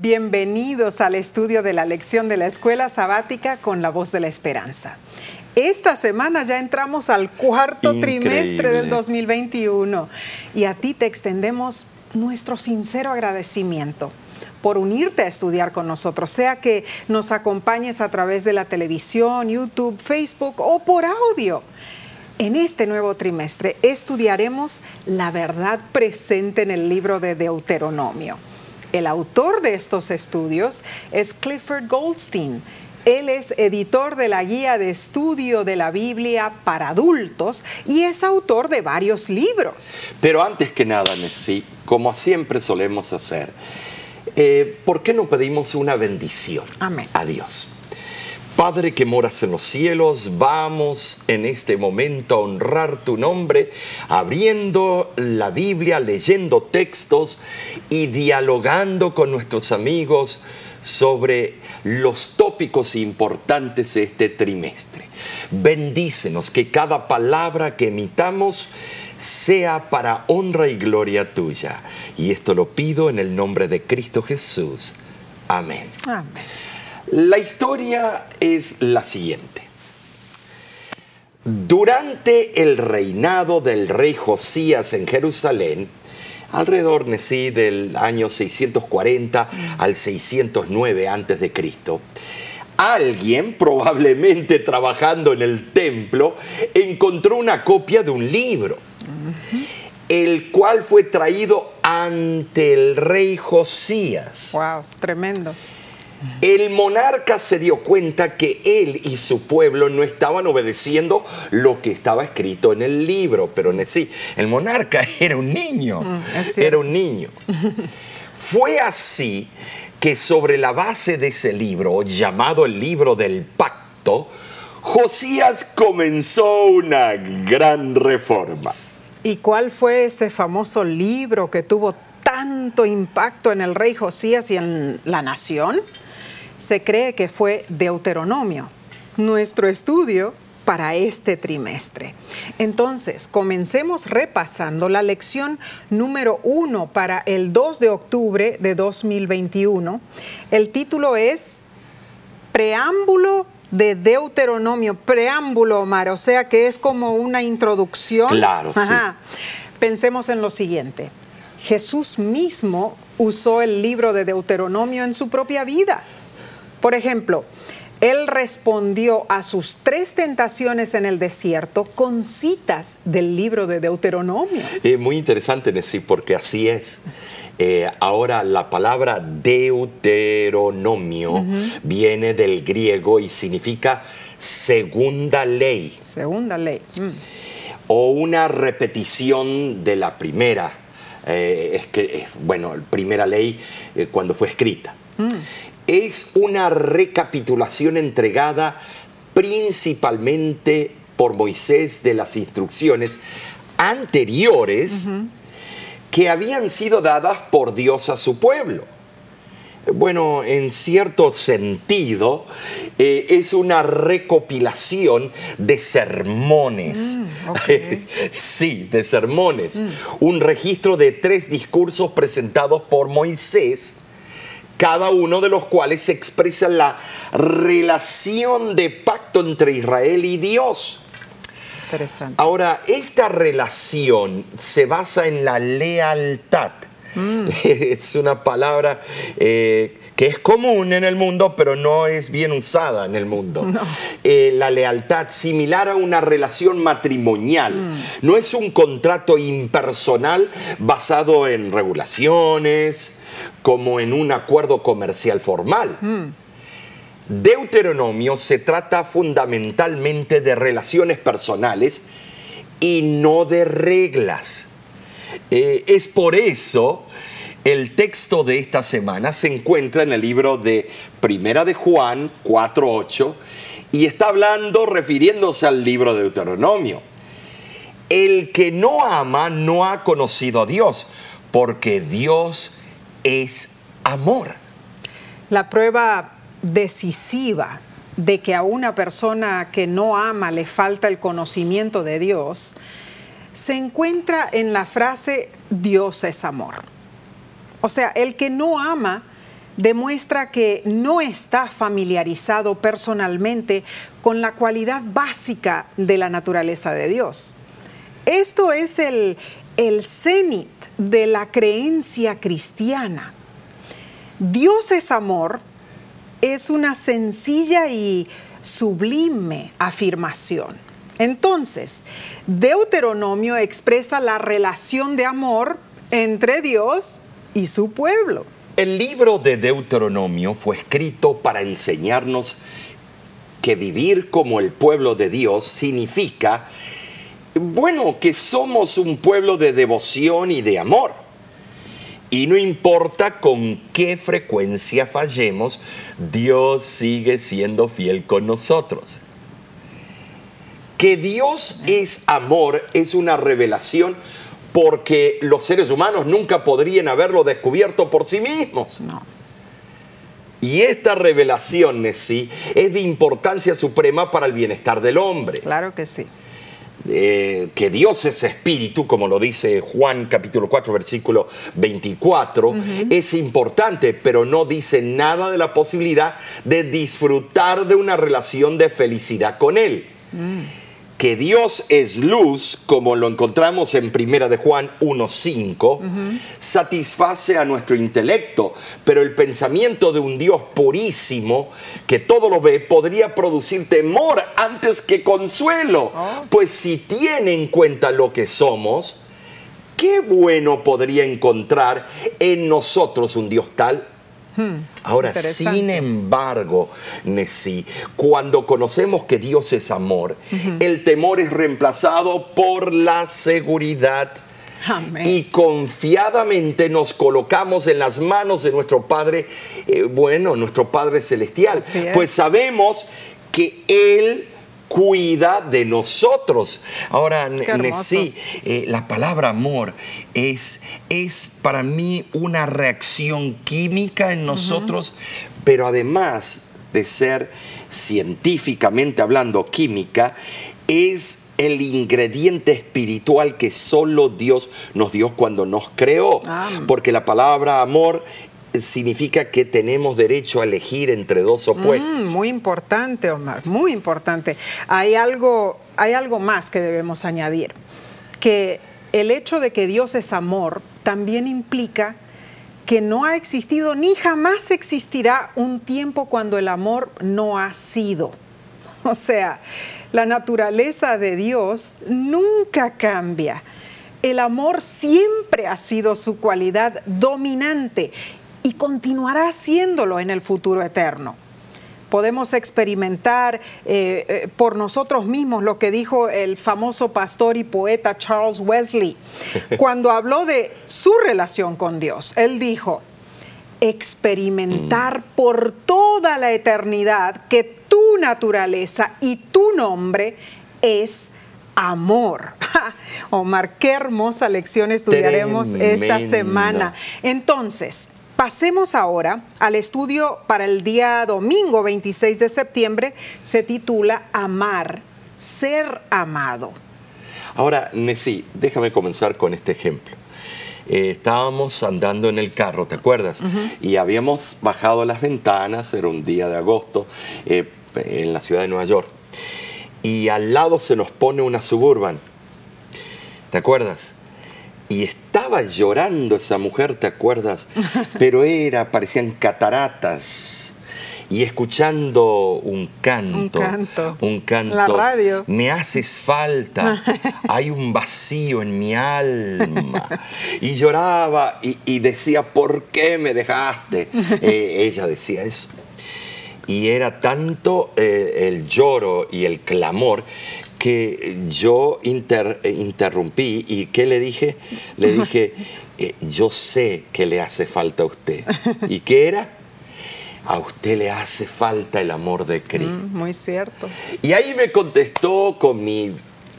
Bienvenidos al estudio de la lección de la escuela sabática con la voz de la esperanza. Esta semana ya entramos al cuarto Increíble. trimestre del 2021 y a ti te extendemos nuestro sincero agradecimiento por unirte a estudiar con nosotros, sea que nos acompañes a través de la televisión, YouTube, Facebook o por audio. En este nuevo trimestre estudiaremos la verdad presente en el libro de Deuteronomio. El autor de estos estudios es Clifford Goldstein. Él es editor de la guía de estudio de la Biblia para adultos y es autor de varios libros. Pero antes que nada, Nessie, como siempre solemos hacer, eh, ¿por qué no pedimos una bendición Amén. a Dios? Padre que moras en los cielos, vamos en este momento a honrar tu nombre, abriendo la Biblia, leyendo textos y dialogando con nuestros amigos sobre los tópicos importantes de este trimestre. Bendícenos que cada palabra que emitamos sea para honra y gloria tuya. Y esto lo pido en el nombre de Cristo Jesús. Amén. Amén. La historia es la siguiente. Durante el reinado del rey Josías en Jerusalén, alrededor del año 640 al 609 antes de Cristo, alguien, probablemente trabajando en el templo, encontró una copia de un libro, el cual fue traído ante el rey Josías. Wow, tremendo. El monarca se dio cuenta que él y su pueblo no estaban obedeciendo lo que estaba escrito en el libro, pero en sí, el monarca era un niño, Mm, era un niño. Fue así que sobre la base de ese libro, llamado el libro del pacto, Josías comenzó una gran reforma. ¿Y cuál fue ese famoso libro que tuvo tanto impacto en el rey Josías y en la nación? Se cree que fue Deuteronomio, nuestro estudio para este trimestre. Entonces, comencemos repasando la lección número uno para el 2 de octubre de 2021. El título es Preámbulo de Deuteronomio, preámbulo, Omar, o sea que es como una introducción. Claro, sí. Pensemos en lo siguiente. Jesús mismo usó el libro de Deuteronomio en su propia vida. Por ejemplo, él respondió a sus tres tentaciones en el desierto con citas del libro de Deuteronomio. Es muy interesante, Nessie, porque así es. Eh, ahora la palabra deuteronomio viene del griego y significa segunda ley Segunda ley. Mm. o una repetición de la primera. eh, es que, eh, bueno, primera ley eh, cuando fue escrita. Es una recapitulación entregada principalmente por Moisés de las instrucciones anteriores que habían sido dadas por Dios a su pueblo. Bueno, en cierto sentido, eh, es una recopilación de sermones. Mm, sí, de sermones. Un registro de tres discursos presentados por Moisés, cada uno de los cuales expresa la relación de pacto entre Israel y Dios. Interesante. Ahora, esta relación se basa en la lealtad. Es una palabra eh, que es común en el mundo, pero no es bien usada en el mundo. Eh, la lealtad, similar a una relación matrimonial, no es un contrato impersonal basado en regulaciones, como en un acuerdo comercial formal. Deuteronomio se trata fundamentalmente de relaciones personales y no de reglas. Eh, es por eso el texto de esta semana se encuentra en el libro de Primera de Juan 4.8 y está hablando refiriéndose al libro de Deuteronomio. El que no ama no ha conocido a Dios, porque Dios es amor. La prueba decisiva de que a una persona que no ama le falta el conocimiento de Dios se encuentra en la frase Dios es amor. O sea, el que no ama demuestra que no está familiarizado personalmente con la cualidad básica de la naturaleza de Dios. Esto es el, el cenit de la creencia cristiana. Dios es amor es una sencilla y sublime afirmación. Entonces, Deuteronomio expresa la relación de amor entre Dios y su pueblo. El libro de Deuteronomio fue escrito para enseñarnos que vivir como el pueblo de Dios significa, bueno, que somos un pueblo de devoción y de amor. Y no importa con qué frecuencia fallemos, Dios sigue siendo fiel con nosotros. Que Dios es amor es una revelación porque los seres humanos nunca podrían haberlo descubierto por sí mismos. No. Y esta revelación, Nessie, es de importancia suprema para el bienestar del hombre. Claro que sí. Eh, que Dios es espíritu, como lo dice Juan capítulo 4, versículo 24, es importante, pero no dice nada de la posibilidad de disfrutar de una relación de felicidad con Él. Mm que Dios es luz, como lo encontramos en Primera de Juan 1.5, satisface a nuestro intelecto, pero el pensamiento de un Dios purísimo, que todo lo ve, podría producir temor antes que consuelo, oh. pues si tiene en cuenta lo que somos, ¿qué bueno podría encontrar en nosotros un Dios tal? Hmm, Ahora, sin embargo, Nessie, cuando conocemos que Dios es amor, el temor es reemplazado por la seguridad. Y confiadamente nos colocamos en las manos de nuestro Padre, eh, bueno, nuestro Padre Celestial. Pues sabemos que Él cuida de nosotros. Ahora, sí, eh, la palabra amor es, es para mí una reacción química en nosotros, pero además de ser científicamente hablando química, es el ingrediente espiritual que solo Dios nos dio cuando nos creó. Porque la palabra amor significa que tenemos derecho a elegir entre dos mm, opuestos. muy importante, Omar, muy importante. Hay algo, hay algo más que debemos añadir, que el hecho de que Dios es amor también implica que no ha existido ni jamás existirá un tiempo cuando el amor no ha sido. O sea, la naturaleza de Dios nunca cambia. El amor siempre ha sido su cualidad dominante y continuará haciéndolo en el futuro eterno. Podemos experimentar eh, eh, por nosotros mismos lo que dijo el famoso pastor y poeta Charles Wesley cuando habló de su relación con Dios. Él dijo, experimentar mm. por toda la eternidad que tu naturaleza y tu nombre es amor. Omar, qué hermosa lección estudiaremos esta semana. Entonces, Pasemos ahora al estudio para el día domingo 26 de septiembre. Se titula Amar, ser amado. Ahora, Nessie, déjame comenzar con este ejemplo. Eh, estábamos andando en el carro, ¿te acuerdas? Y habíamos bajado las ventanas, era un día de agosto, eh, en la ciudad de Nueva York. Y al lado se nos pone una suburban. ¿Te acuerdas? Y estaba llorando esa mujer, ¿te acuerdas? Pero era, parecían cataratas. Y escuchando un canto. Un canto. Un canto. La radio. Me haces falta. Hay un vacío en mi alma. Y lloraba y, decía, ¿por qué me dejaste? Eh, ella decía eso. Y era tanto eh, el lloro y el clamor que yo eh, interrumpí y ¿qué le dije? Le dije, eh, yo sé que le hace falta a usted. ¿Y qué era? A usted le hace falta el amor de Cristo. Mm, muy cierto. Y ahí me contestó con mi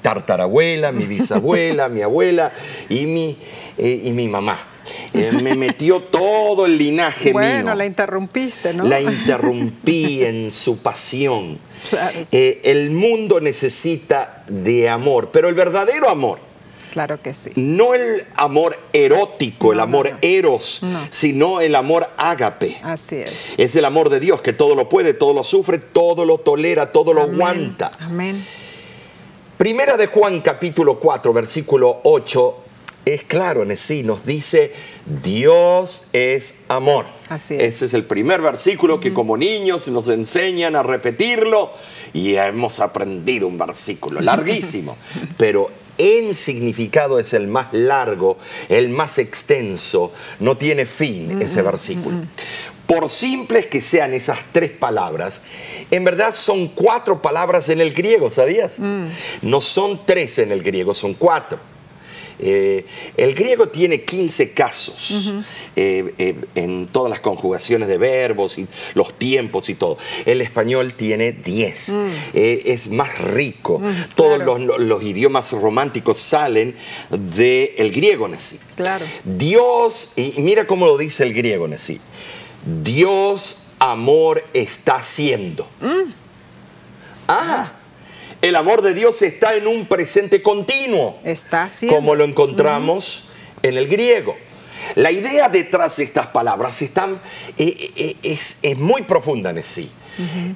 tartarabuela, mi bisabuela, mi abuela y mi, eh, y mi mamá. Me metió todo el linaje bueno, mío. Bueno, la interrumpiste, ¿no? La interrumpí en su pasión. Eh, el mundo necesita de amor, pero el verdadero amor Claro que sí. No el amor erótico, el amor no, no. eros, No. sino el amor ágape. Así es. Es el amor de Dios que todo lo puede, todo lo sufre, todo lo tolera, todo lo Amén. aguanta. Amén. Primera de Juan capítulo 4, versículo 8, es claro en sí, nos dice, Dios es amor. Así es. Ese es el primer versículo que como niños nos enseñan a repetirlo y hemos aprendido un versículo larguísimo, pero en significado es el más largo, el más extenso, no tiene fin ese versículo. Por simples que sean esas tres palabras, en verdad son cuatro palabras en el griego, ¿sabías? No son tres en el griego, son cuatro. Eh, el griego tiene 15 casos eh, eh, en todas las conjugaciones de verbos y los tiempos y todo. El español tiene 10. Eh, es más rico. Todos claro. los, los idiomas románticos salen del griego en sí. Claro. Dios, y mira cómo lo dice el griego en sí. Dios amor está haciendo. Ah, el amor de Dios está en un presente continuo Está haciendo. como lo encontramos en el griego. La idea detrás de estas palabras están, eh, eh, es, es muy profunda en sí,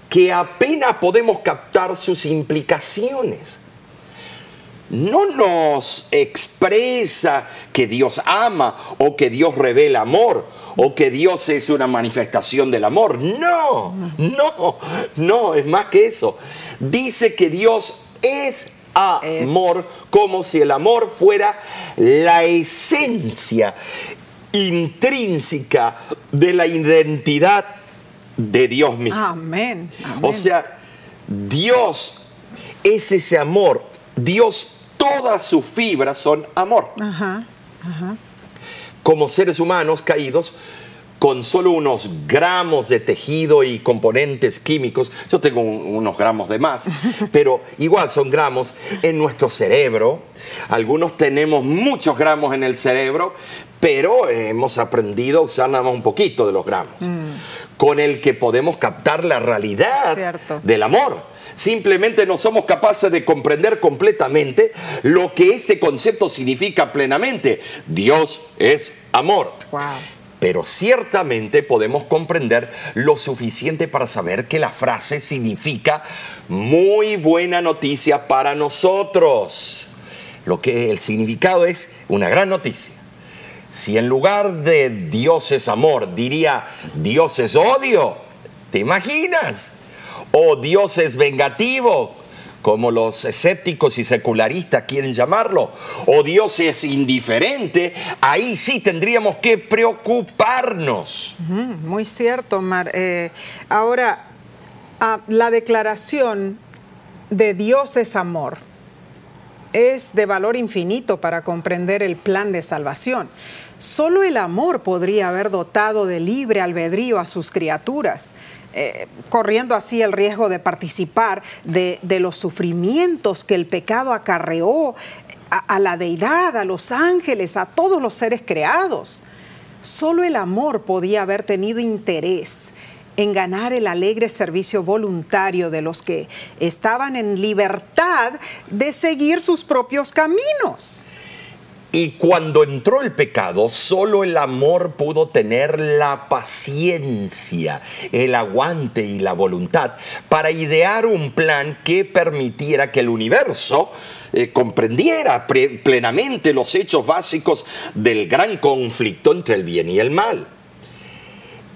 que apenas podemos captar sus implicaciones. No nos expresa que Dios ama o que Dios revela amor o que Dios es una manifestación del amor. No, no, no, es más que eso. Dice que Dios es amor como si el amor fuera la esencia intrínseca de la identidad de Dios mismo. Amén. Amén. O sea, Dios es ese amor. Dios, todas sus fibras son amor. Ajá. Como seres humanos caídos, con solo unos gramos de tejido y componentes químicos, yo tengo un- unos gramos de más, pero igual son gramos en nuestro cerebro. Algunos tenemos muchos gramos en el cerebro, pero hemos aprendido a usar nada más un poquito de los gramos, con el que podemos captar la realidad Cierto. del amor. Simplemente no somos capaces de comprender completamente lo que este concepto significa plenamente. Dios es amor. Wow. Pero ciertamente podemos comprender lo suficiente para saber que la frase significa muy buena noticia para nosotros. Lo que el significado es una gran noticia. Si en lugar de Dios es amor diría Dios es odio, ¿te imaginas? O Dios es vengativo, como los escépticos y secularistas quieren llamarlo, o Dios es indiferente, ahí sí tendríamos que preocuparnos. Muy cierto, Mar. Eh, ahora, ah, la declaración de Dios es amor es de valor infinito para comprender el plan de salvación. Solo el amor podría haber dotado de libre albedrío a sus criaturas, eh, corriendo así el riesgo de participar de, los sufrimientos que el pecado acarreó a, a la deidad, a los ángeles, a todos los seres creados. Solo el amor podía haber tenido interés en ganar el alegre servicio voluntario de los que estaban en libertad de seguir sus propios caminos. Y cuando entró el pecado, solo el amor pudo tener la paciencia, el aguante y la voluntad para idear un plan que permitiera que el universo eh, comprendiera pre- plenamente los hechos básicos del gran conflicto entre el bien y el mal.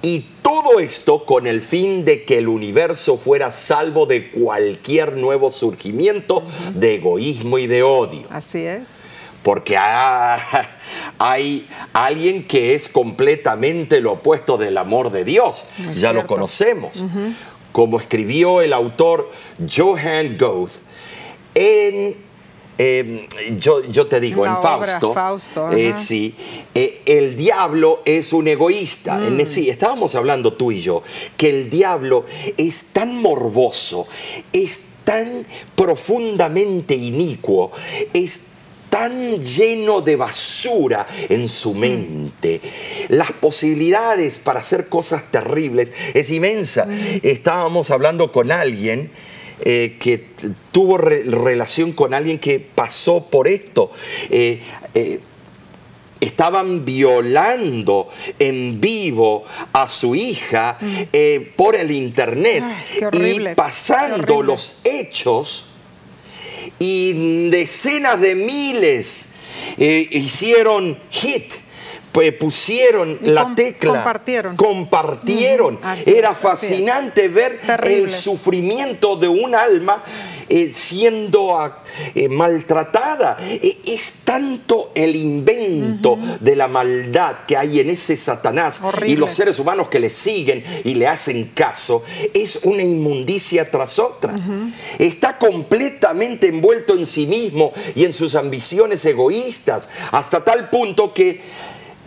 Y todo esto con el fin de que el universo fuera salvo de cualquier nuevo surgimiento de egoísmo y de odio Así es. Porque ha- hay alguien que es completamente lo opuesto del amor de Dios. Ya lo conocemos. Como escribió el autor Johann Goethe en... eh, yo, yo te digo, En Fausto, Fausto, eh, sí, eh, el diablo es un egoísta. Mm. En sí, estábamos hablando tú y yo, que el diablo es tan morboso, es tan profundamente inicuo, es tan lleno de basura en su mente. Las posibilidades para hacer cosas terribles es inmensa. Estábamos hablando con alguien eh, que tuvo relación con alguien que pasó por esto. Eh, eh, estaban violando en vivo a su hija mm. por el internet y pasando los hechos y decenas de miles hicieron hit pues, pusieron la tecla. Compartieron. Compartieron. Era fascinante ver el sufrimiento de un alma eh, siendo ah, eh, maltratada. E, es tanto el invento de la maldad que hay en ese Satanás y los seres humanos que le siguen y le hacen caso. Es una inmundicia tras otra. Está completamente envuelto en sí mismo y en sus ambiciones egoístas, hasta tal punto que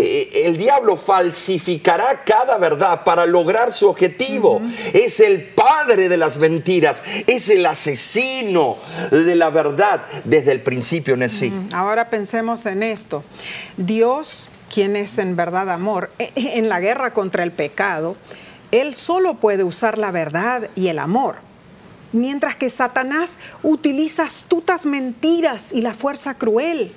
el diablo falsificará cada verdad para lograr su objetivo. Es el padre de las mentiras, es el asesino de la verdad desde el principio en sí. Ahora pensemos en esto. Dios, quien es en verdad amor, e, e, en la guerra contra el pecado, Él solo puede usar la verdad y el amor. Mientras que Satanás utiliza astutas mentiras y la fuerza cruel.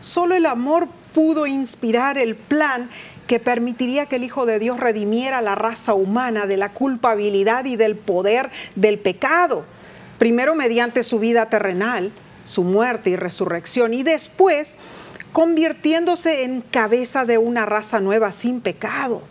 Solo el amor pudo inspirar el plan que permitiría que el Hijo de Dios redimiera la raza humana de la culpabilidad y del poder del pecado. Primero mediante su vida terrenal, su muerte y resurrección, y después convirtiéndose en cabeza de una raza nueva sin pecado.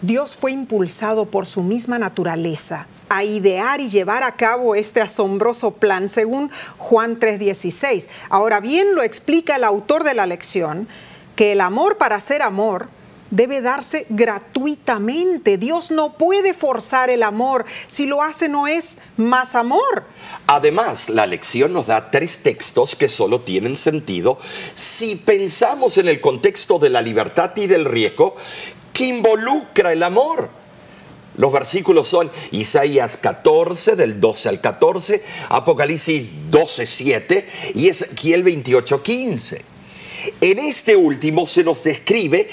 Dios fue impulsado por su misma naturaleza a idear y llevar a cabo este asombroso plan según Juan 3:16. Ahora bien lo explica el autor de la lección, que el amor para ser amor debe darse gratuitamente. Dios no puede forzar el amor. Si lo hace no es más amor. Además, la lección nos da tres textos que solo tienen sentido si pensamos en el contexto de la libertad y del riesgo que involucra el amor. Los versículos son Isaías 14, del 12 al 14, Apocalipsis 12, 7 y Ezequiel 28, 15. En este último se nos describe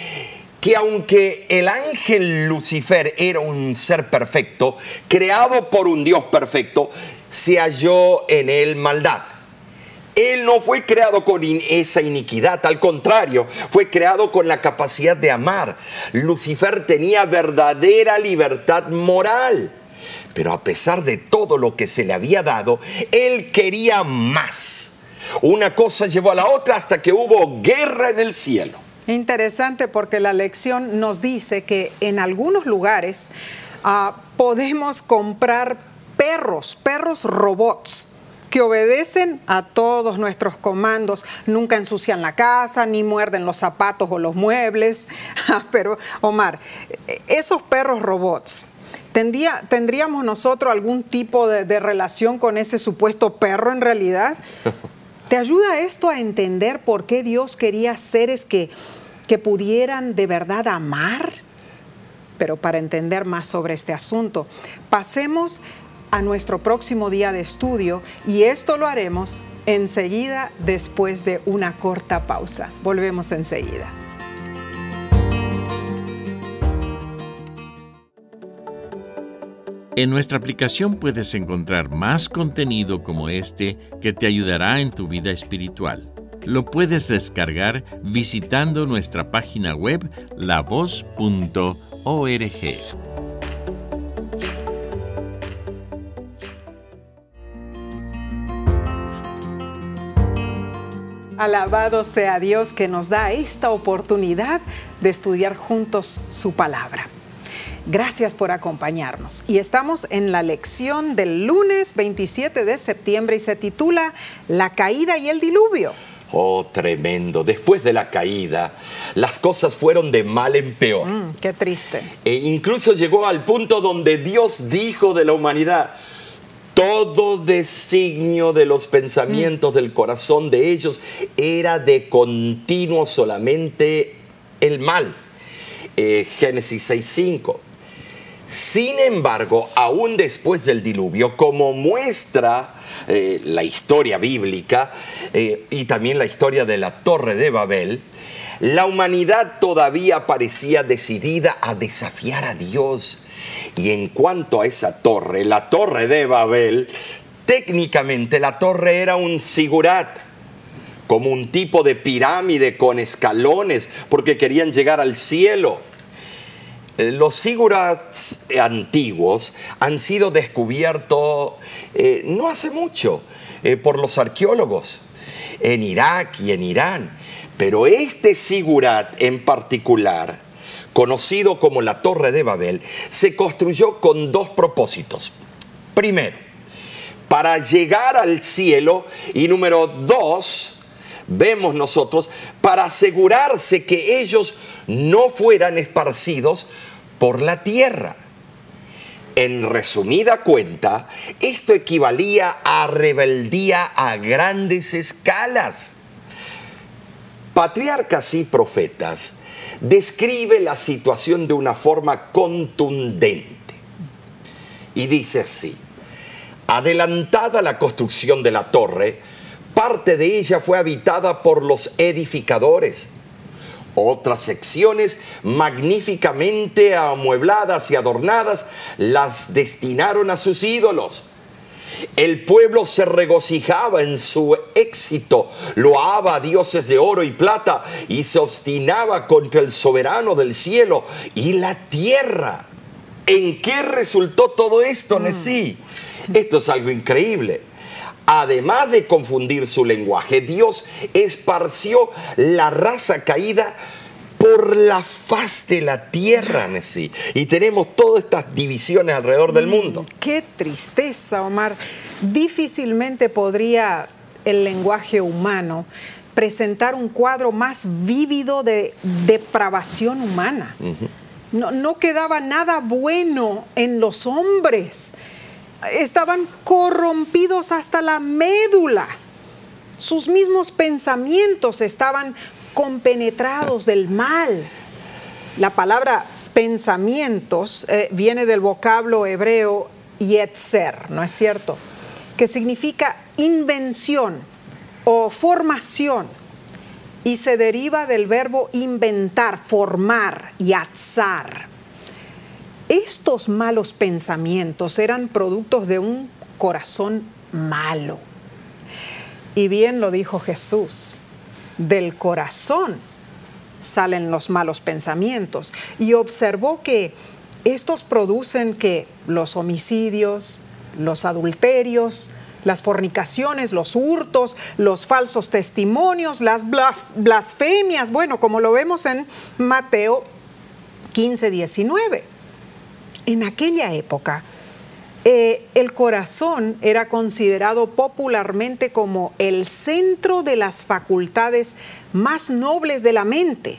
que aunque el ángel Lucifer era un ser perfecto, creado por un Dios perfecto, se halló en él maldad. Él no fue creado con esa iniquidad, al contrario, fue creado con la capacidad de amar. Lucifer tenía verdadera libertad moral. Pero a pesar de todo lo que se le había dado, él quería más. Una cosa llevó a la otra hasta que hubo guerra en el cielo. Interesante porque la lección nos dice que en algunos lugares ah, podemos comprar perros, perros robots que obedecen a todos nuestros comandos, nunca ensucian la casa, ni muerden los zapatos o los muebles. Ah, pero, Omar, esos perros robots, ¿tendríamos nosotros algún tipo de, relación con ese supuesto perro en realidad? ¿Te ayuda esto a entender por qué Dios quería seres que, que pudieran de verdad amar? Pero para entender más sobre este asunto, pasemos a nuestro próximo día de estudio y esto lo haremos enseguida después de una corta pausa. Volvemos enseguida. En nuestra aplicación puedes encontrar más contenido como este que te ayudará en tu vida espiritual. Lo puedes descargar visitando nuestra página web lavoz.org. Alabado sea Dios que nos da esta oportunidad de estudiar juntos su palabra. Gracias por acompañarnos. Y estamos en la lección del lunes 27 de septiembre y se titula La caída y el diluvio. Oh, tremendo. Después de la caída, las cosas fueron de mal en peor. Mm, qué triste. E incluso llegó al punto donde Dios dijo de la humanidad, todo designio de los pensamientos del corazón de ellos era de continuo solamente el mal. Eh, Génesis 6.5. Sin embargo, aún después del diluvio, como muestra eh, la historia bíblica eh, y también la historia de la Torre de Babel, la humanidad todavía parecía decidida a desafiar a Dios. Y en cuanto a esa torre, la Torre de Babel, técnicamente la torre era un sigurat como un tipo de pirámide con escalones, porque querían llegar al cielo. Eh, los sigurats antiguos han sido descubiertos eh, no hace mucho eh, por los arqueólogos en Irak y en Irán. Pero este sigurat en particular, conocido como la Torre de Babel, se construyó con dos propósitos. Primero, para llegar al cielo y número dos, vemos nosotros, para asegurarse que ellos no fueran esparcidos por la tierra. En resumida cuenta, esto equivalía a rebeldía a grandes escalas. Patriarcas y profetas describe la situación de una forma contundente. Y dice así, adelantada la construcción de la torre, parte de ella fue habitada por los edificadores otras secciones magníficamente amuebladas y adornadas las destinaron a sus ídolos. El pueblo se regocijaba en su éxito, loaba a dioses de oro y plata y se obstinaba contra el soberano del cielo y la tierra. ¿En qué resultó todo esto, mm. Nesí? Esto es algo increíble además de confundir su lenguaje, Dios esparció la raza caída por la faz de la tierra, Nesí. Y tenemos todas estas divisiones alrededor del mm, mundo. Qué tristeza, Omar. Difícilmente podría el lenguaje humano presentar un cuadro más vívido de depravación humana. no, no quedaba nada bueno en los hombres estaban corrompidos hasta la médula. Sus mismos pensamientos estaban compenetrados del mal. La palabra pensamientos eh, viene del vocablo hebreo yetzer, ¿no es cierto? Que significa invención o formación y se deriva del verbo inventar, formar, yatzar. Estos malos pensamientos eran productos de un corazón malo. Y bien lo dijo Jesús, del corazón salen los malos pensamientos. Y observó que estos producen que los homicidios, los adulterios, las fornicaciones, los hurtos, los falsos testimonios, las blasfemias, bueno, como lo vemos en Mateo 15, 19 en aquella época, eh, el corazón era considerado popularmente como el centro de las facultades más nobles de la mente,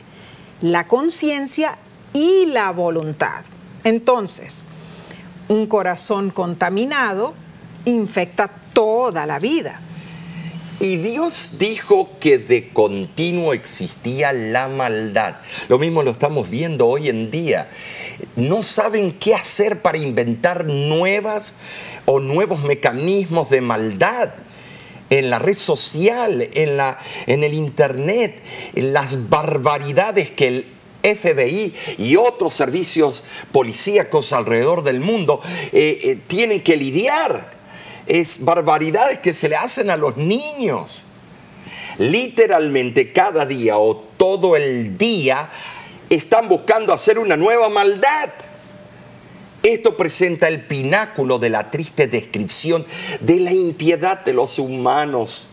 la conciencia y la voluntad. Entonces, un corazón contaminado infecta toda la vida. Y Dios dijo que de continuo existía la maldad. Lo mismo lo estamos viendo hoy en día. No saben qué hacer para inventar nuevas o nuevos mecanismos de maldad en la red social, en, la, en el internet, en las barbaridades que el FBI y otros servicios policíacos alrededor del mundo eh, eh, tienen que lidiar es barbaridades que se le hacen a los niños. Literalmente cada día o todo el día están buscando hacer una nueva maldad. Esto presenta el pináculo de la triste descripción de la impiedad de los humanos.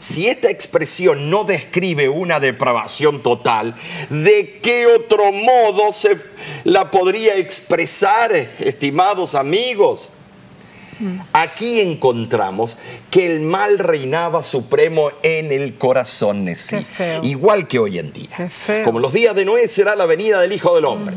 Si esta expresión no describe una depravación total, ¿de qué otro modo se la podría expresar, estimados amigos? Aquí encontramos que el mal reinaba supremo en el corazón, igual que hoy en día. Como los días de Noé será la venida del Hijo del Hombre.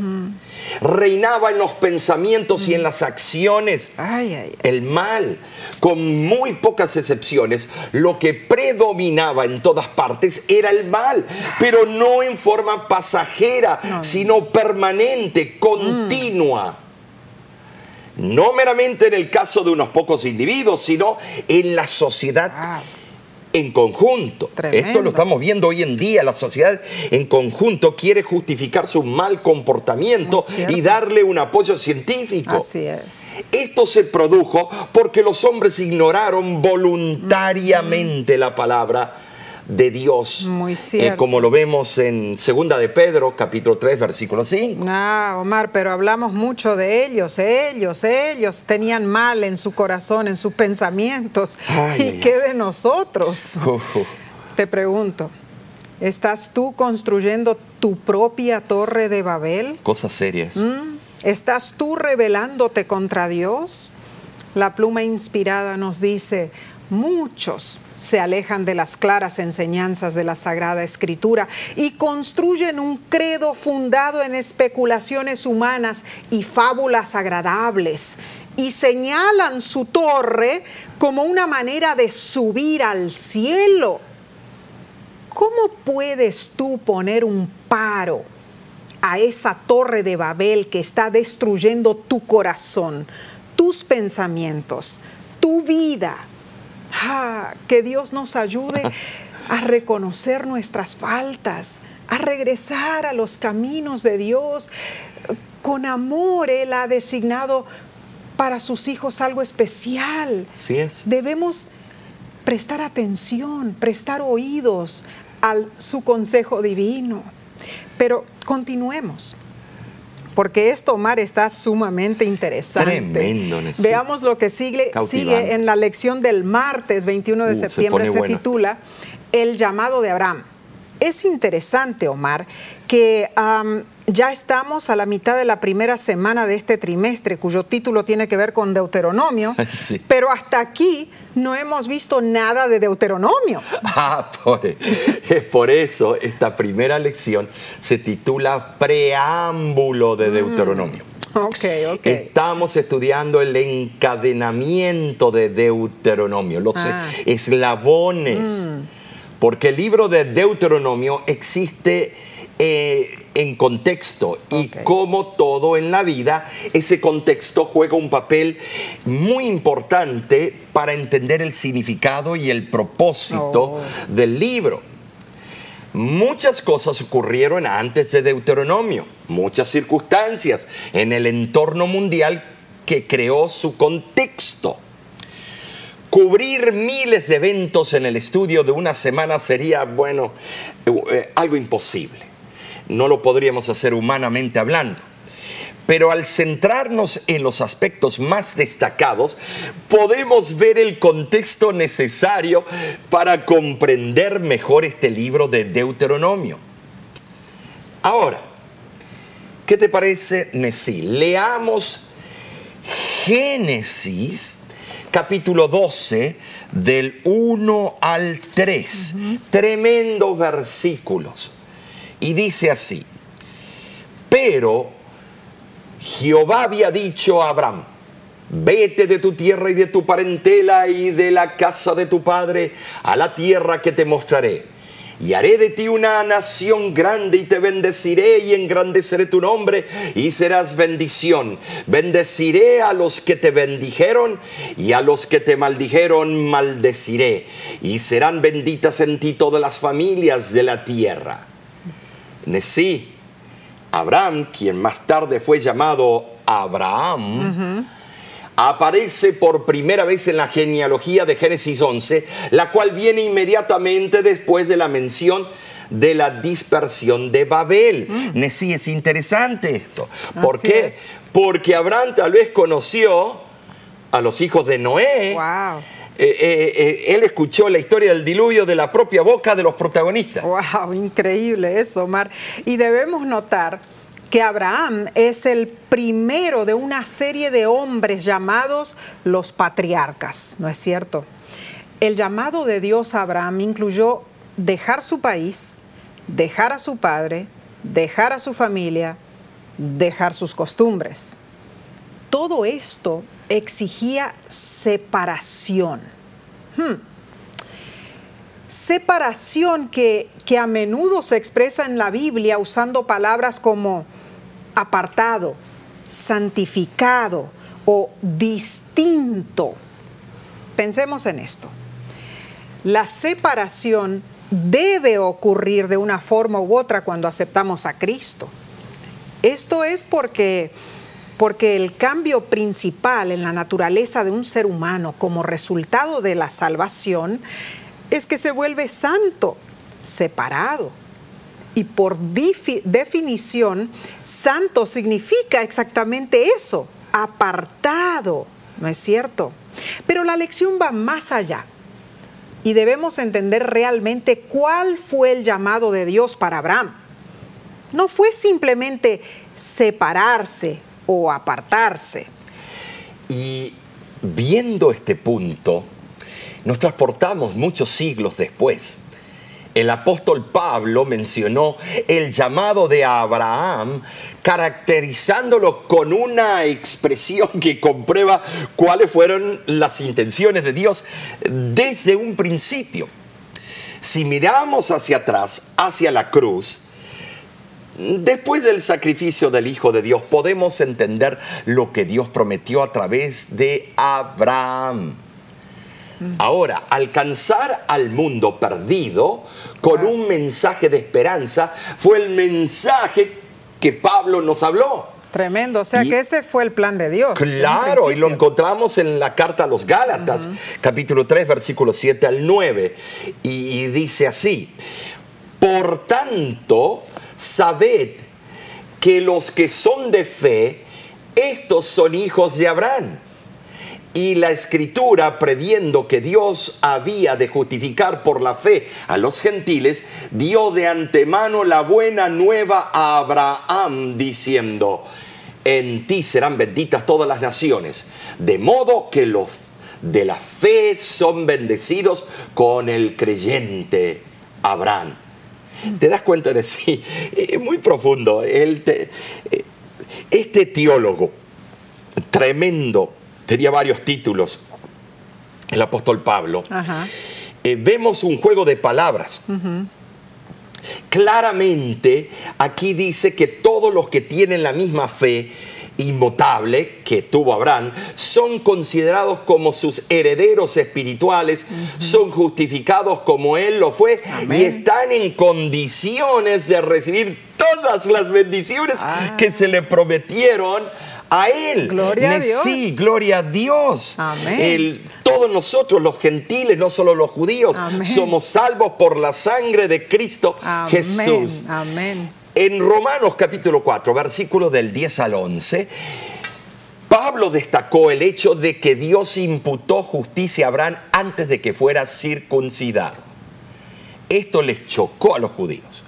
reinaba en los pensamientos y en las acciones Ay, ay, ay. el mal. Con muy pocas excepciones, lo que predominaba en todas partes era el mal, pero no en forma pasajera, sino permanente, continua. No meramente en el caso de unos pocos individuos, sino en la sociedad en conjunto. Tremendo. Esto lo estamos viendo hoy en día. La sociedad en conjunto quiere justificar su mal comportamiento y darle un apoyo científico. Así es. Esto se produjo porque los hombres ignoraron voluntariamente la palabra de Dios. Muy Eh, cierto. como lo vemos en Segunda de Pedro, capítulo 3, versículo 5. Ah, Omar, pero hablamos mucho de ellos, ellos, ellos tenían mal en su corazón, en sus pensamientos. Ay, ¿Y ay, qué de nosotros? Te pregunto, ¿estás tú construyendo tu propia torre de Babel? cosas serias. ¿Mm? ¿Estás tú rebelándote contra Dios? La pluma inspirada nos dice, muchos se alejan de las claras enseñanzas de la Sagrada Escritura y construyen un credo fundado en especulaciones humanas y fábulas agradables y señalan su torre como una manera de subir al cielo. ¿Cómo puedes tú poner un paro a esa torre de Babel que está destruyendo tu corazón, tus pensamientos, tu vida? Ah, que Dios nos ayude a reconocer nuestras faltas, a regresar a los caminos de Dios. Con amor Él ha designado para sus hijos algo especial. Así es. Debemos prestar atención, prestar oídos a su consejo divino. Pero continuemos, porque esto, Omar, está sumamente interesante. Tremendo, Nessie. Veamos lo que sigue, sigue en la lección del martes 21 de Uh, se septiembre. Se, titula El llamado de Abraham. Es interesante, Omar, que ya estamos a la mitad de la primera semana de este trimestre, cuyo título tiene que ver con Deuteronomio, Sí. pero hasta aquí no hemos visto nada de Deuteronomio. Ah, por, es por eso esta primera lección se titula Preámbulo de Deuteronomio. Ok, ok. Estamos estudiando el encadenamiento de Deuteronomio, los Ah. eslabones, porque el libro de Deuteronomio existe eh, en contexto y como todo en la vida, ese contexto juega un papel muy importante para entender el significado y el propósito Oh. del libro. Muchas cosas ocurrieron antes de Deuteronomio, muchas circunstancias en el entorno mundial que creó su contexto. Cubrir miles de eventos en el estudio de una semana sería, bueno, eh, algo imposible. No lo podríamos hacer humanamente hablando. Pero al centrarnos en los aspectos más destacados, podemos ver el contexto necesario para comprender mejor este libro de Deuteronomio. Ahora, ¿qué te parece, Nesí? Leamos Génesis capítulo 12 del 1 al 3. Tremendos versículos. Y dice así, pero Jehová había dicho a Abraham, vete de tu tierra y de tu parentela y de la casa de tu padre a la tierra que te mostraré. Y haré de ti una nación grande y te bendeciré y engrandeceré tu nombre y serás bendición. Bendeciré a los que te bendijeron y a los que te maldijeron maldeciré. Y serán benditas en ti todas las familias de la tierra. Nesí, Abraham, quien más tarde fue llamado Abraham, aparece por primera vez en la genealogía de Génesis 11, la cual viene inmediatamente después de la mención de la dispersión de Babel. Nesí, es interesante esto. ¿Por Así qué? es. Porque Abraham tal vez conoció a los hijos de Noé. Wow. Eh, eh, eh, él escuchó la historia del diluvio de la propia boca de los protagonistas. Wow, increíble eso, Omar. Y debemos notar que Abraham es el primero de una serie de hombres llamados los patriarcas, ¿no es cierto? El llamado de Dios a Abraham incluyó dejar su país, dejar a su padre, dejar a su familia dejar sus costumbres. Todo esto exigía separación. Hmm. Separación que, que a menudo se expresa en la Biblia usando palabras como apartado, santificado o distinto. Pensemos en esto. La separación debe ocurrir de una forma u otra cuando aceptamos a Cristo. Esto es porque, porque el cambio principal en la naturaleza de un ser humano como resultado de la salvación es que se vuelve santo, separado. Y por definición, santo significa exactamente eso, apartado, ¿no es cierto? Pero la lección va más allá y debemos entender realmente cuál fue el llamado de Dios para Abraham. No fue simplemente separarse o apartarse. Y viendo este punto, nos transportamos muchos siglos después el apóstol Pablo mencionó el llamado de Abraham, caracterizándolo con una expresión que comprueba cuáles fueron las intenciones de Dios desde un principio. Si miramos hacia atrás, hacia la cruz, Después del sacrificio del Hijo de Dios podemos entender lo que Dios prometió a través de Abraham. Ahora, alcanzar al mundo perdido con un mensaje de esperanza fue el mensaje que Pablo nos habló. Tremendo, o sea que ese fue el plan de Dios. Claro, y lo encontramos en la carta a los Gálatas, capítulo 3, versículo 7 al 9, y dice así, por tanto, sabed que los que son de fe, estos son hijos de Abraham. Y la escritura, previendo que Dios había de justificar por la fe a los gentiles, dio de antemano la buena nueva a Abraham, diciendo, en ti serán benditas todas las naciones, de modo que los de la fe son bendecidos con el creyente Abraham. ¿Te das cuenta de sí? Es muy profundo. este teólogo tremendo tenía varios títulos, el apóstol Pablo, eh, vemos un juego de palabras. Claramente aquí dice que todos los que tienen la misma fe inmutable que tuvo Abraham, son considerados como sus herederos espirituales, son justificados como él lo fue y están en condiciones de recibir todas las bendiciones ah. que se le prometieron a Él. Gloria a Dios. Sí, gloria a Dios. Amén. todos nosotros, los gentiles, no solo los judíos, somos salvos por la sangre de Cristo Jesús. Amén. En Romanos capítulo 4, versículos del 10 al 11, Pablo destacó el hecho de que Dios imputó justicia a Abraham antes de que fuera circuncidado. Esto les chocó a los judíos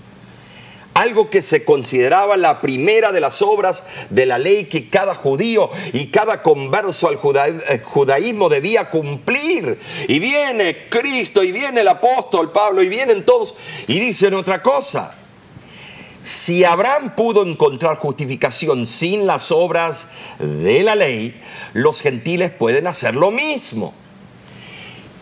algo que se consideraba la primera de las obras de la ley que cada judío y cada converso al eh, judaísmo debía cumplir. Y viene Cristo y viene el apóstol Pablo y vienen todos y dicen otra cosa. Si Abraham pudo encontrar justificación sin las obras de la ley, los gentiles pueden hacer lo mismo.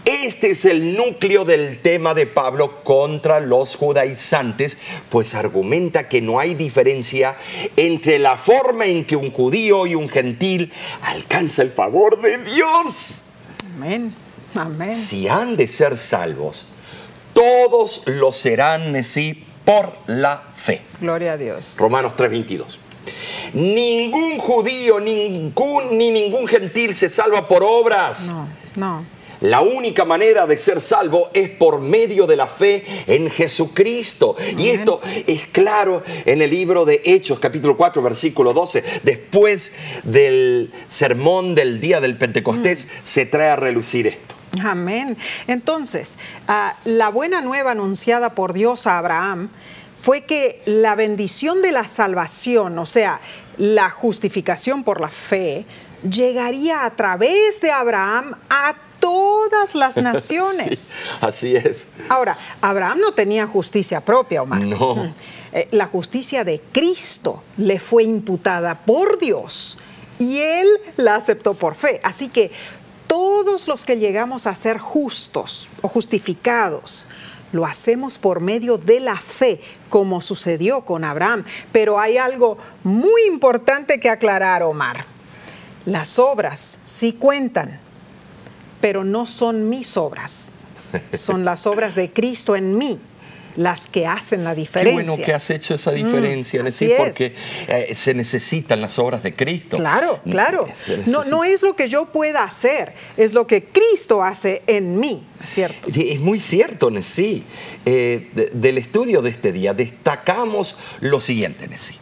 Este es el núcleo del tema de Pablo contra los judaizantes, pues argumenta que no hay diferencia entre la forma en que un judío y un gentil alcanza el favor de Dios. Amén. Amén. Si han de ser salvos, todos lo serán sí por la fe. Gloria a Dios. Romanos 3:22. Ningún judío, ningún ni ningún gentil se salva por obras. No, no la única manera de ser salvo es por medio de la fe en Jesucristo. Y esto es claro en el libro de Hechos, capítulo 4, versículo 12. Después del sermón del día del Pentecostés, mm. se trae a relucir esto. Amén. Entonces, ah, la buena nueva anunciada por Dios a Abraham fue que la bendición de la salvación, o sea, la justificación por la fe, llegaría a través de Abraham a todas las naciones. así es. Ahora, Abraham no tenía justicia propia, Omar. No. eh, la justicia de Cristo le fue imputada por Dios y él la aceptó por fe. Así que todos los que llegamos a ser justos o justificados, lo hacemos por medio de la fe, como sucedió con Abraham. Pero hay algo muy importante que aclarar, Omar. Las obras sí cuentan, pero no son mis obras, son las obras de Cristo en mí las que hacen la diferencia. Qué bueno que has hecho esa diferencia, Mm, sí, así porque eh, se necesitan las obras de Cristo. Claro, claro. Se No, no es lo que yo pueda hacer, es lo que Cristo hace en mí, ¿cierto? Es muy cierto, Nesí. Eh, de- del estudio de este día destacamos lo siguiente, Nesí.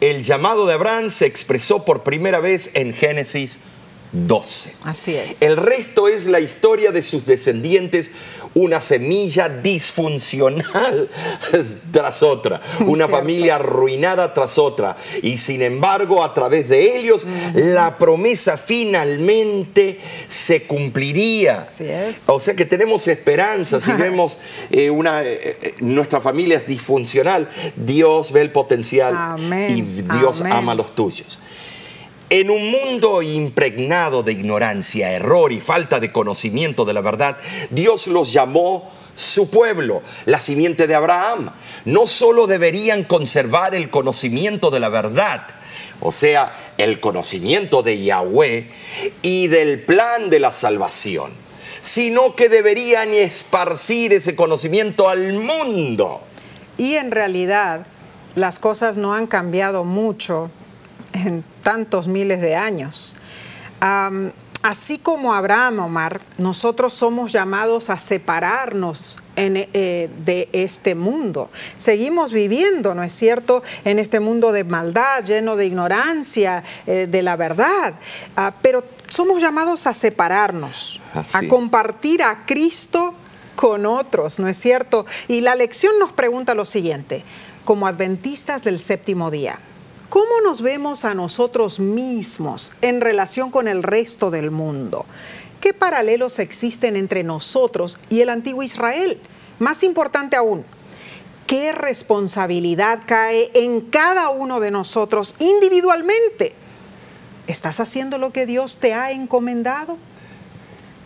El llamado de Abraham se expresó por primera vez en Génesis 12. Así es. El resto es la historia de sus descendientes, una semilla disfuncional tras otra, Muy una cierto. familia arruinada tras otra. Y sin embargo, a través de ellos, la promesa finalmente se cumpliría. Así es. O sea que tenemos esperanza. Si vemos eh, una, eh, eh, nuestra familia es disfuncional, Dios ve el potencial Amén. y Dios Amén. ama a los tuyos. En un mundo impregnado de ignorancia, error y falta de conocimiento de la verdad, Dios los llamó su pueblo, la simiente de Abraham. No solo deberían conservar el conocimiento de la verdad, o sea, el conocimiento de Yahweh y del plan de la salvación, sino que deberían esparcir ese conocimiento al mundo. Y en realidad las cosas no han cambiado mucho en tantos miles de años. Así como Abraham, Omar, nosotros somos llamados a separarnos en, eh, de este mundo. Seguimos viviendo, ¿no es cierto?, en este mundo de maldad, lleno de ignorancia, eh, de la verdad. Ah, pero somos llamados a separarnos, Así. a compartir a Cristo con otros, ¿no es cierto? Y la lección nos pregunta lo siguiente, como adventistas del séptimo día, ¿cómo nos vemos a nosotros mismos en relación con el resto del mundo? ¿Qué paralelos existen entre nosotros y el antiguo Israel? Más importante aún, ¿qué responsabilidad cae en cada uno de nosotros individualmente? ¿Estás haciendo lo que Dios te ha encomendado?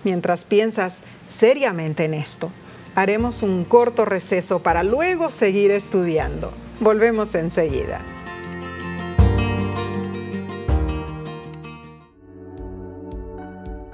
Mientras piensas seriamente en esto, haremos un corto receso para luego seguir estudiando. Volvemos enseguida.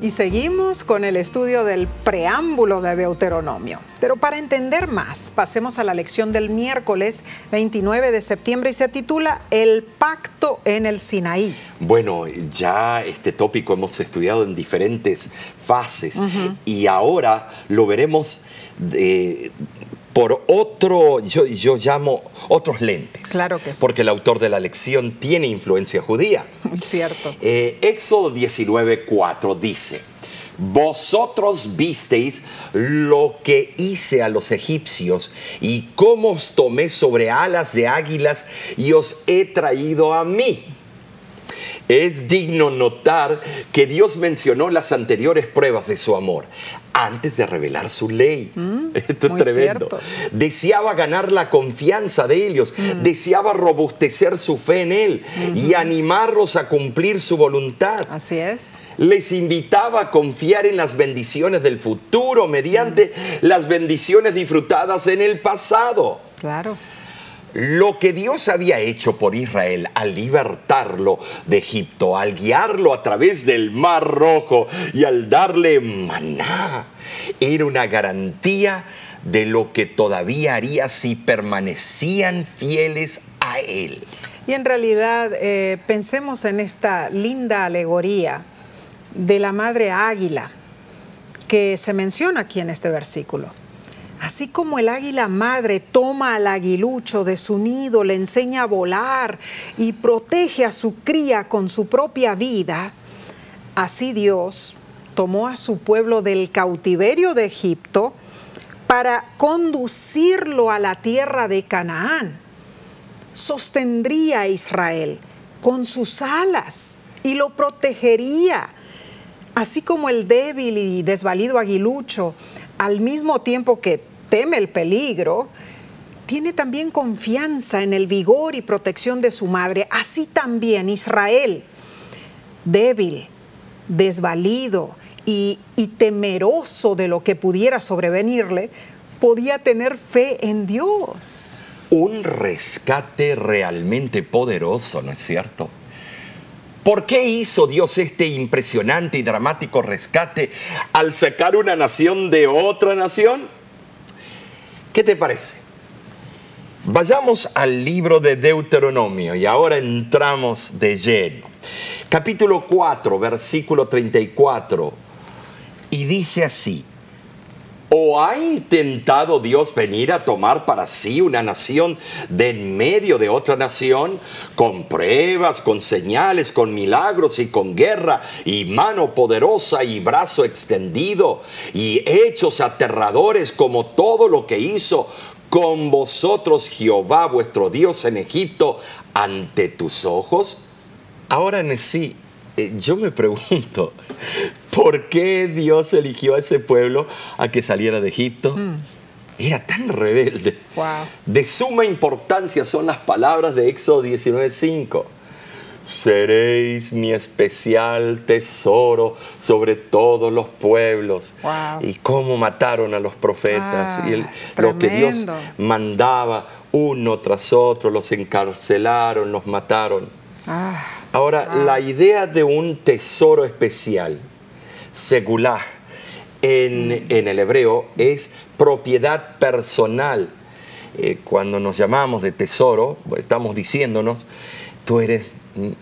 Y seguimos con el estudio del preámbulo de Deuteronomio. Pero para entender más, pasemos a la lección del miércoles 29 de septiembre y se titula El pacto en el Sinaí. Bueno, ya este tópico hemos estudiado en diferentes fases y ahora lo veremos eh, por otro, yo, yo llamo otros lentes. Claro que sí. Porque el autor de la lección tiene influencia judía. Muy cierto. Eh, Éxodo 19:4 dice: Vosotros visteis lo que hice a los egipcios y cómo os tomé sobre alas de águilas y os he traído a mí. Es digno notar que Dios mencionó las anteriores pruebas de su amor antes de revelar su ley. Esto es Mm, tremendo. cierto. Deseaba ganar la confianza de ellos, deseaba robustecer su fe en Él y animarlos a cumplir su voluntad. Así es. Les invitaba a confiar en las bendiciones del futuro mediante las bendiciones disfrutadas en el pasado. Claro. Lo que Dios había hecho por Israel al libertarlo de Egipto, al guiarlo a través del Mar Rojo y al darle maná, era una garantía de lo que todavía haría si permanecían fieles a Él. Y en realidad eh, pensemos en esta linda alegoría de la madre águila que se menciona aquí en este versículo. Así como el águila madre toma al aguilucho de su nido, le enseña a volar y protege a su cría con su propia vida, así Dios tomó a su pueblo del cautiverio de Egipto para conducirlo a la tierra de Canaán. Sostendría a Israel con sus alas y lo protegería, así como el débil y desvalido aguilucho al mismo tiempo que teme el peligro, tiene también confianza en el vigor y protección de su madre. Así también Israel, débil, desvalido y, temeroso de lo que pudiera sobrevenirle, podía tener fe en Dios. Un rescate realmente poderoso, ¿no es cierto? ¿Por qué hizo Dios este impresionante y dramático rescate al sacar una nación de otra nación? ¿Qué te parece? Vayamos al libro de Deuteronomio y ahora entramos de lleno. Capítulo 4, versículo 34. Y dice así, ¿O ha intentado Dios venir a tomar para sí una nación de en medio de otra nación, con pruebas, con señales, con milagros y con guerra, y mano poderosa y brazo extendido, y hechos aterradores como todo lo que hizo con vosotros Jehová vuestro Dios en Egipto ante tus ojos? Ahora en sí, yo me pregunto, ¿por qué Dios eligió a ese pueblo a que saliera de Egipto? Mm. Era tan rebelde. De suma importancia son las palabras de Éxodo 19:5. Seréis mi especial tesoro sobre todos los pueblos. Y cómo mataron a los profetas. y lo que Dios mandaba uno tras otro, los encarcelaron, los mataron. Ah. Ahora, la idea de un tesoro especial, segulá, en, mm. en el hebreo, es propiedad personal. Eh, cuando nos llamamos de tesoro, estamos diciéndonos, tú eres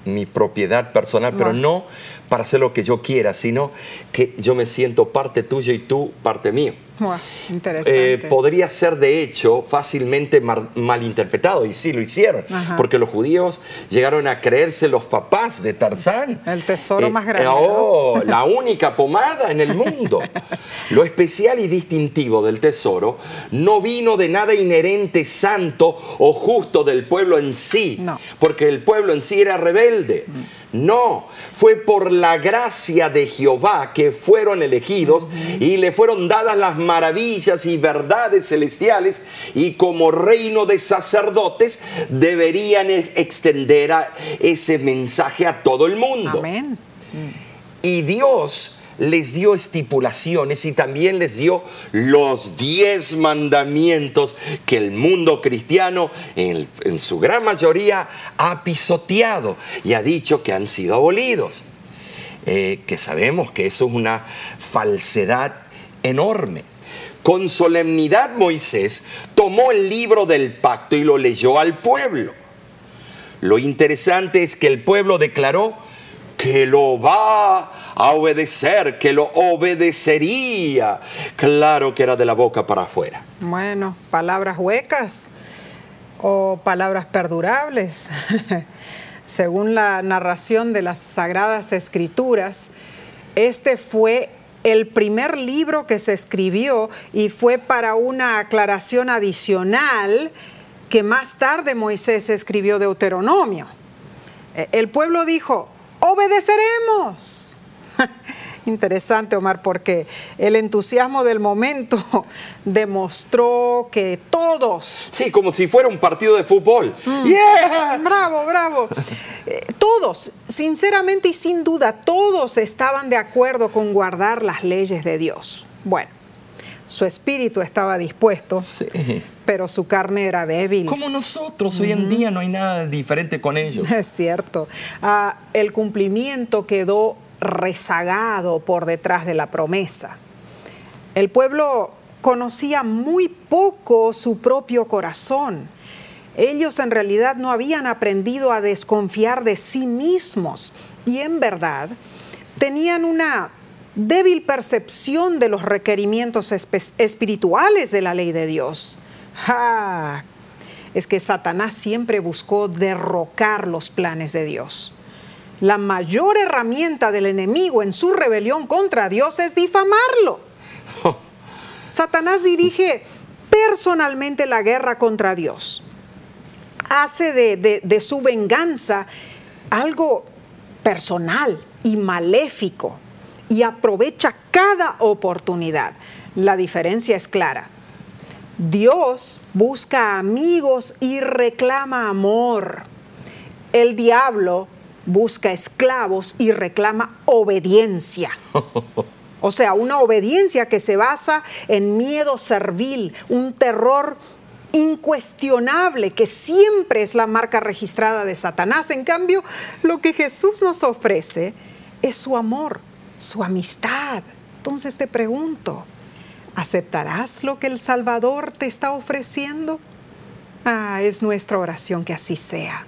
mi propiedad personal, pero no para hacer lo que yo quiera, sino que yo me siento parte tuya y tú parte mío. Eh, podría ser de hecho fácilmente malinterpretado y sí lo hicieron, porque los judíos llegaron a creerse los papás de Tarzán. El tesoro eh, más grande. Oh, la única pomada en el mundo. lo especial y distintivo del tesoro no vino de nada inherente, santo o justo del pueblo en sí, porque el pueblo en sí era rebelde. Mm. No, fue por la gracia de Jehová que fueron elegidos y le fueron dadas las maravillas y verdades celestiales y como reino de sacerdotes deberían e-, extender ese mensaje a todo el mundo. Amén. Y Dios les dio estipulaciones y también les dio los diez mandamientos que el mundo cristiano en, su gran mayoría ha pisoteado y ha dicho que han sido abolidos. Eh, que sabemos que eso es una falsedad enorme. Con solemnidad Moisés tomó el libro del pacto y lo leyó al pueblo. Lo interesante es que el pueblo declaró que lo va a obedecer, que lo obedecería. Claro que era de la boca para afuera. Bueno, palabras huecas o palabras perdurables. Según la narración de las Sagradas Escrituras, este fue el primer libro que se escribió y fue para una aclaración adicional que más tarde Moisés escribió Deuteronomio. E, el pueblo dijo, obedeceremos. Interesante, Omar, porque el entusiasmo del momento demostró que todos... Sí, como si fuera un partido de fútbol. Mm. Bravo, bravo. Eh, todos, sinceramente y sin duda, todos estaban de acuerdo con guardar las leyes de Dios. Bueno, su espíritu estaba dispuesto, pero su carne era débil. Como nosotros, hoy en día no hay nada diferente con ellos. Es cierto. Ah, el cumplimiento quedó rezagado por detrás de la promesa. El pueblo conocía muy poco su propio corazón. Ellos en realidad no habían aprendido a desconfiar de sí mismos y en verdad tenían una débil percepción de los requerimientos espirituales de la ley de Dios. Es que Satanás siempre buscó derrocar los planes de Dios. La mayor herramienta del enemigo en su rebelión contra Dios es difamarlo. Satanás dirige personalmente la guerra contra Dios. Hace de, de su venganza algo personal y maléfico y aprovecha cada oportunidad. La diferencia es clara. Dios busca amigos y reclama amor. El diablo busca esclavos y reclama obediencia. O sea, una obediencia que se basa en miedo servil, un terror incuestionable que siempre es la marca registrada de Satanás. En cambio, lo que Jesús nos ofrece es su amor, su amistad. Entonces te pregunto, ¿aceptarás lo que el Salvador te está ofreciendo? Ah, es nuestra oración que así sea.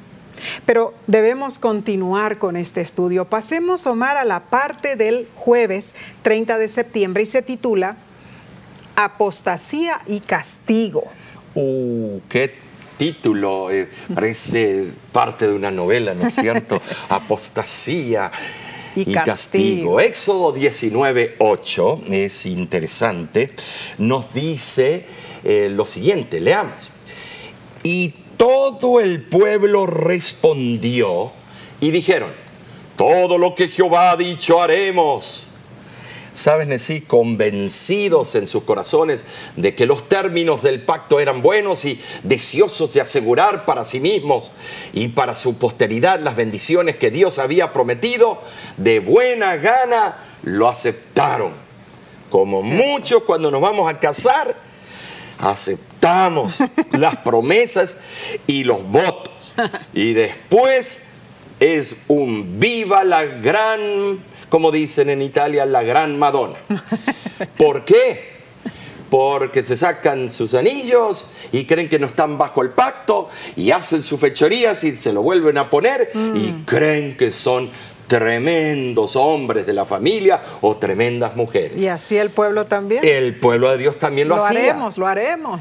Pero debemos continuar con este estudio. Pasemos, Omar, a la parte del jueves 30 de septiembre y se titula Apostasía y Castigo. ¡Uh, qué título! Eh, parece parte de una novela, ¿no es cierto? Apostasía y, castigo. Éxodo 19, 8 es interesante. Nos dice eh, lo siguiente, leamos. Y todo el pueblo respondió y dijeron, todo lo que Jehová ha dicho haremos. ¿Saben así? Convencidos en sus corazones de que los términos del pacto eran buenos y deseosos de asegurar para sí mismos y para su posteridad las bendiciones que Dios había prometido, de buena gana lo aceptaron. Como muchos cuando nos vamos a casar, aceptamos las promesas y los votos. Y después es un viva la gran como dicen en Italia, la gran Madonna. ¿Por qué? Porque se sacan sus anillos y creen que no están bajo el pacto y hacen sus fechorías y se lo vuelven a poner y mm. creen que son tremendos hombres de la familia o tremendas mujeres. Y así el pueblo también. El pueblo de Dios también lo, hacía. Lo haremos, lo haremos.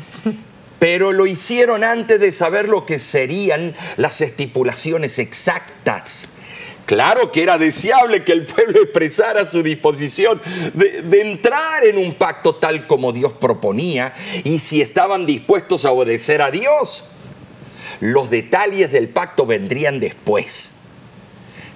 Pero lo hicieron antes de saber lo que serían las estipulaciones exactas Claro que era deseable que el pueblo expresara su disposición de, entrar en un pacto tal como Dios proponía y si estaban dispuestos a obedecer a Dios. Los detalles del pacto vendrían después.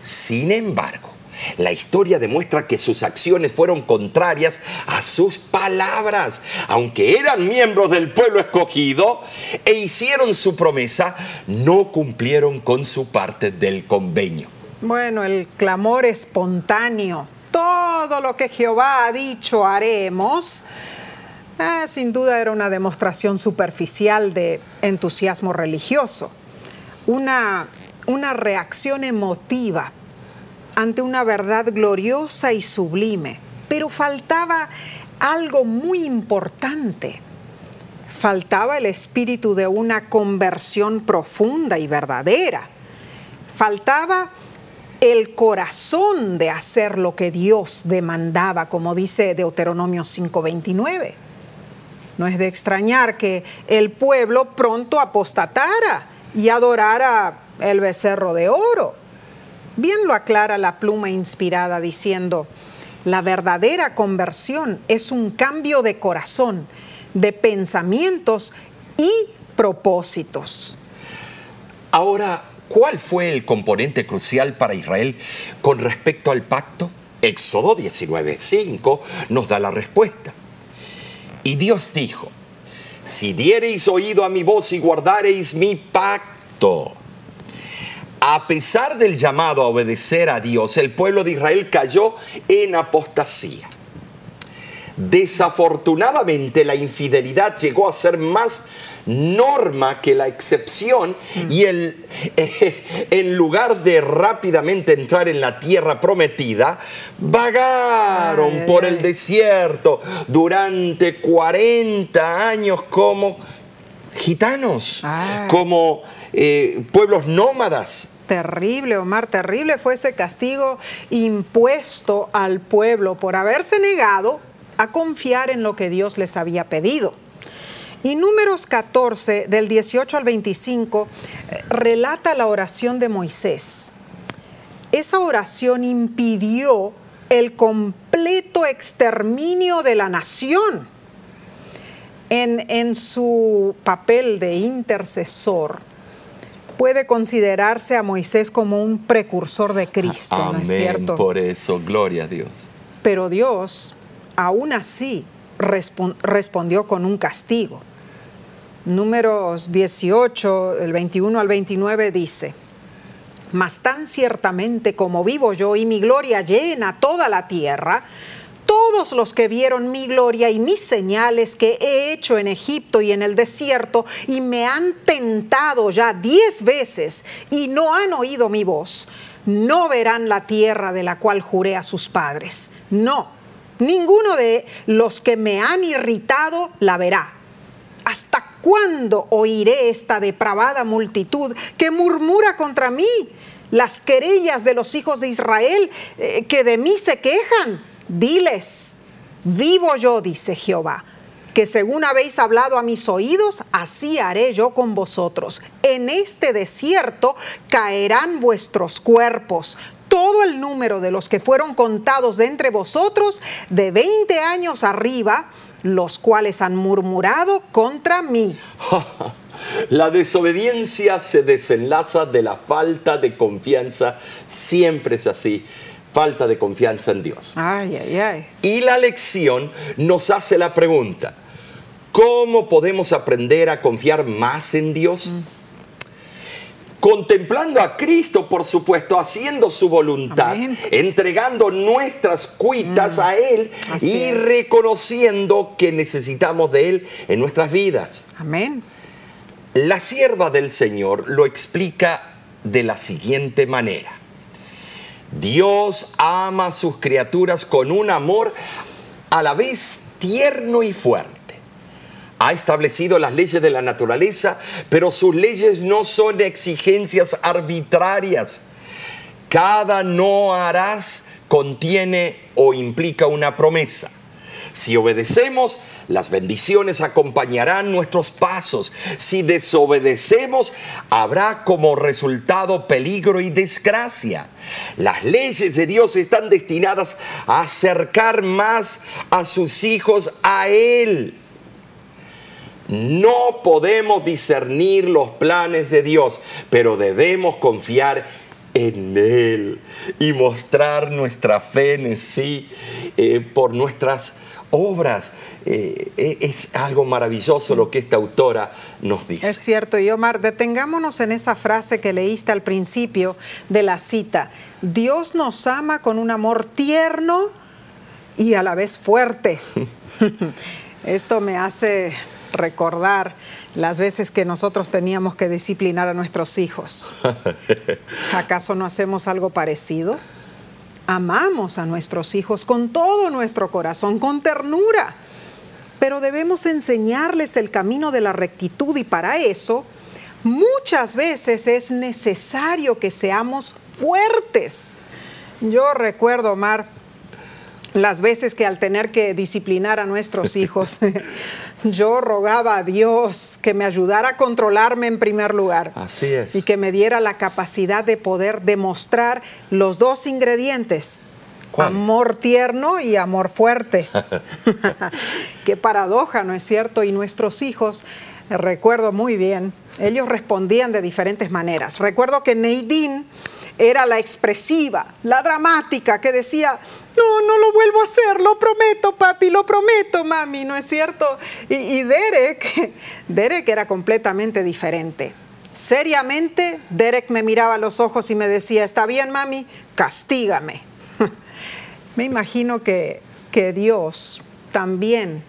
Sin embargo, la historia demuestra que sus acciones fueron contrarias a sus palabras. Aunque eran miembros del pueblo escogido e hicieron su promesa, no cumplieron con su parte del convenio. Bueno, el clamor espontáneo, todo lo que Jehová ha dicho haremos, eh, sin duda era una demostración superficial de entusiasmo religioso, una, una reacción emotiva ante una verdad gloriosa y sublime, pero faltaba algo muy importante. Faltaba el espíritu de una conversión profunda y verdadera. Faltaba el corazón de hacer lo que Dios demandaba, como dice Deuteronomio 5:29. No es de extrañar que el pueblo pronto apostatara y adorara el becerro de oro. Bien lo aclara la pluma inspirada diciendo, la verdadera conversión es un cambio de corazón, de pensamientos y propósitos. Ahora, ¿Cuál fue el componente crucial para Israel con respecto al pacto? Éxodo 19:5 nos da la respuesta. Y Dios dijo, si diereis oído a mi voz y guardareis mi pacto. A pesar del llamado a obedecer a Dios, el pueblo de Israel cayó en apostasía. Desafortunadamente la infidelidad llegó a ser más norma que la excepción y el, en lugar de rápidamente entrar en la tierra prometida, vagaron por el desierto durante 40 años como gitanos, como eh, pueblos nómadas Terrible, Omar, terrible fue ese castigo impuesto al pueblo por haberse negado a confiar en lo que Dios les había pedido. Y números 14, del 18 al 25, eh, relata la oración de Moisés. Esa oración impidió el completo exterminio de la nación. En, en su papel de intercesor, puede considerarse a Moisés como un precursor de Cristo, Amén, ¿no es cierto? Por eso, gloria a Dios. Pero Dios, aún así, respon- respondió con un castigo. Números 18, el 21 al 29 dice, mas tan ciertamente como vivo yo y mi gloria llena toda la tierra, todos los que vieron mi gloria y mis señales que he hecho en Egipto y en el desierto y me han tentado ya diez veces y no han oído mi voz, no verán la tierra de la cual juré a sus padres. No, ninguno de los que me han irritado la verá. ¿Hasta cuándo oiré esta depravada multitud que murmura contra mí? Las querellas de los hijos de Israel eh, que de mí se quejan. Diles, vivo yo, dice Jehová, que según habéis hablado a mis oídos, así haré yo con vosotros. En este desierto caerán vuestros cuerpos. Todo el número de los que fueron contados de entre vosotros, de 20 años arriba, los cuales han murmurado contra mí. La desobediencia se desenlaza de la falta de confianza, siempre es así, falta de confianza en Dios. Ay, ay, ay. Y la lección nos hace la pregunta, ¿cómo podemos aprender a confiar más en Dios? Contemplando a Cristo, por supuesto, haciendo su voluntad, Amén. entregando nuestras cuitas a Él Así y es. reconociendo que necesitamos de Él en nuestras vidas. Amén. La sierva del Señor lo explica de la siguiente manera. Dios ama a sus criaturas con un amor a la vez tierno y fuerte. Ha establecido las leyes de la naturaleza, pero sus leyes no son exigencias arbitrarias. Cada no harás contiene o implica una promesa. Si obedecemos, las bendiciones acompañarán nuestros pasos. Si desobedecemos, habrá como resultado peligro y desgracia. Las leyes de Dios están destinadas a acercar más a sus hijos a Él. No podemos discernir los planes de Dios, pero debemos confiar en Él y mostrar nuestra fe en sí eh, por nuestras obras. Eh, eh, es algo maravilloso lo que esta autora nos dice. Es cierto, y Omar, detengámonos en esa frase que leíste al principio de la cita. Dios nos ama con un amor tierno y a la vez fuerte. Esto me hace recordar las veces que nosotros teníamos que disciplinar a nuestros hijos. ¿Acaso no hacemos algo parecido? Amamos a nuestros hijos con todo nuestro corazón, con ternura, pero debemos enseñarles el camino de la rectitud y para eso muchas veces es necesario que seamos fuertes. Yo recuerdo, Omar, las veces que al tener que disciplinar a nuestros hijos, yo rogaba a Dios que me ayudara a controlarme en primer lugar. Así es. Y que me diera la capacidad de poder demostrar los dos ingredientes. Amor tierno y amor fuerte. Qué paradoja, ¿no es cierto? Y nuestros hijos, recuerdo muy bien, ellos respondían de diferentes maneras. Recuerdo que Neidín era la expresiva, la dramática, que decía, no, no lo vuelvo a hacer, lo prometo, papi, lo prometo, mami, ¿no es cierto? Y, Derek, Derek era completamente diferente. Seriamente, Derek me miraba a los ojos y me decía, está bien, mami, castígame. Me imagino que, que Dios también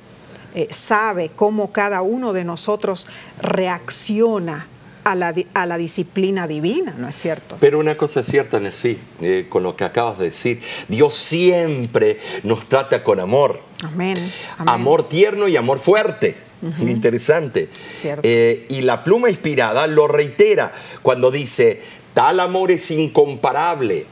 eh, sabe cómo cada uno de nosotros reacciona a la, a la disciplina divina, ¿no es cierto? Pero una cosa es cierta, Nessie, eh, con lo que acabas de decir, Dios siempre nos trata con amor. Amén. amén. Amor tierno y amor fuerte. Interesante. Eh, y la pluma inspirada lo reitera cuando dice, Tal amor es incomparable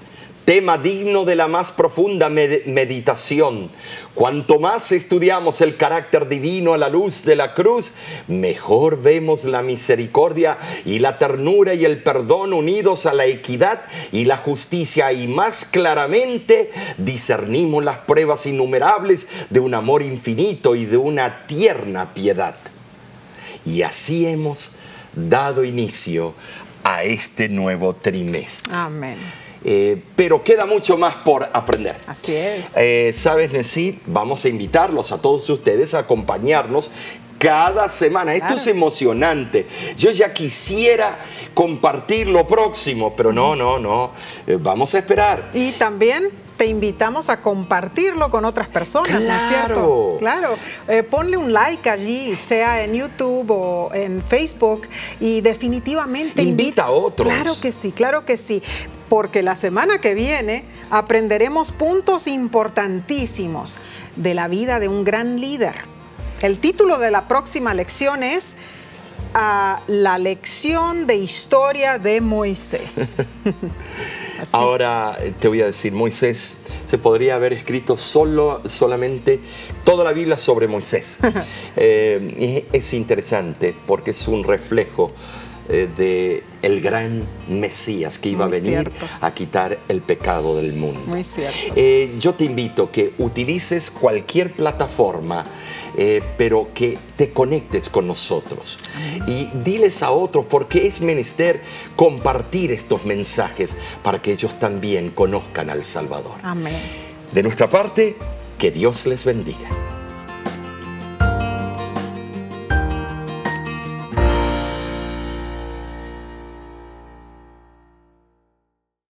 tema digno de la más profunda meditación. Cuanto más estudiamos el carácter divino a la luz de la cruz, mejor vemos la misericordia y la ternura y el perdón unidos a la equidad y la justicia y más claramente discernimos las pruebas innumerables de un amor infinito y de una tierna piedad. Y así hemos dado inicio a este nuevo trimestre. Amén. Eh, pero queda mucho más por aprender. Así es. Eh, Sabes, Nessie, vamos a invitarlos a todos ustedes a acompañarnos cada semana. Esto es emocionante. Yo ya quisiera compartir lo próximo, pero no, no, no. Eh, vamos a esperar. Y también te invitamos a compartirlo con otras personas, claro. ¿no es cierto? Claro. Eh, ponle un like allí, sea en YouTube o en Facebook, y definitivamente invita a otros. Claro que sí, claro que sí. Porque la semana que viene aprenderemos puntos importantísimos de la vida de un gran líder. El título de la próxima lección es a la lección de historia de Moisés. Ahora eh, te voy a decir, Moisés se podría haber escrito solo, solamente toda la Biblia sobre Moisés. Eh, es interesante porque es un reflejo eh, de el gran Mesías que iba a venir a quitar el pecado del mundo. Muy cierto. Eh, yo te invito que utilices cualquier plataforma, eh, pero que te conectes con nosotros y diles a otros porque es menester compartir estos mensajes para que ellos también conozcan al Salvador. Amén. De nuestra parte, que Dios les bendiga.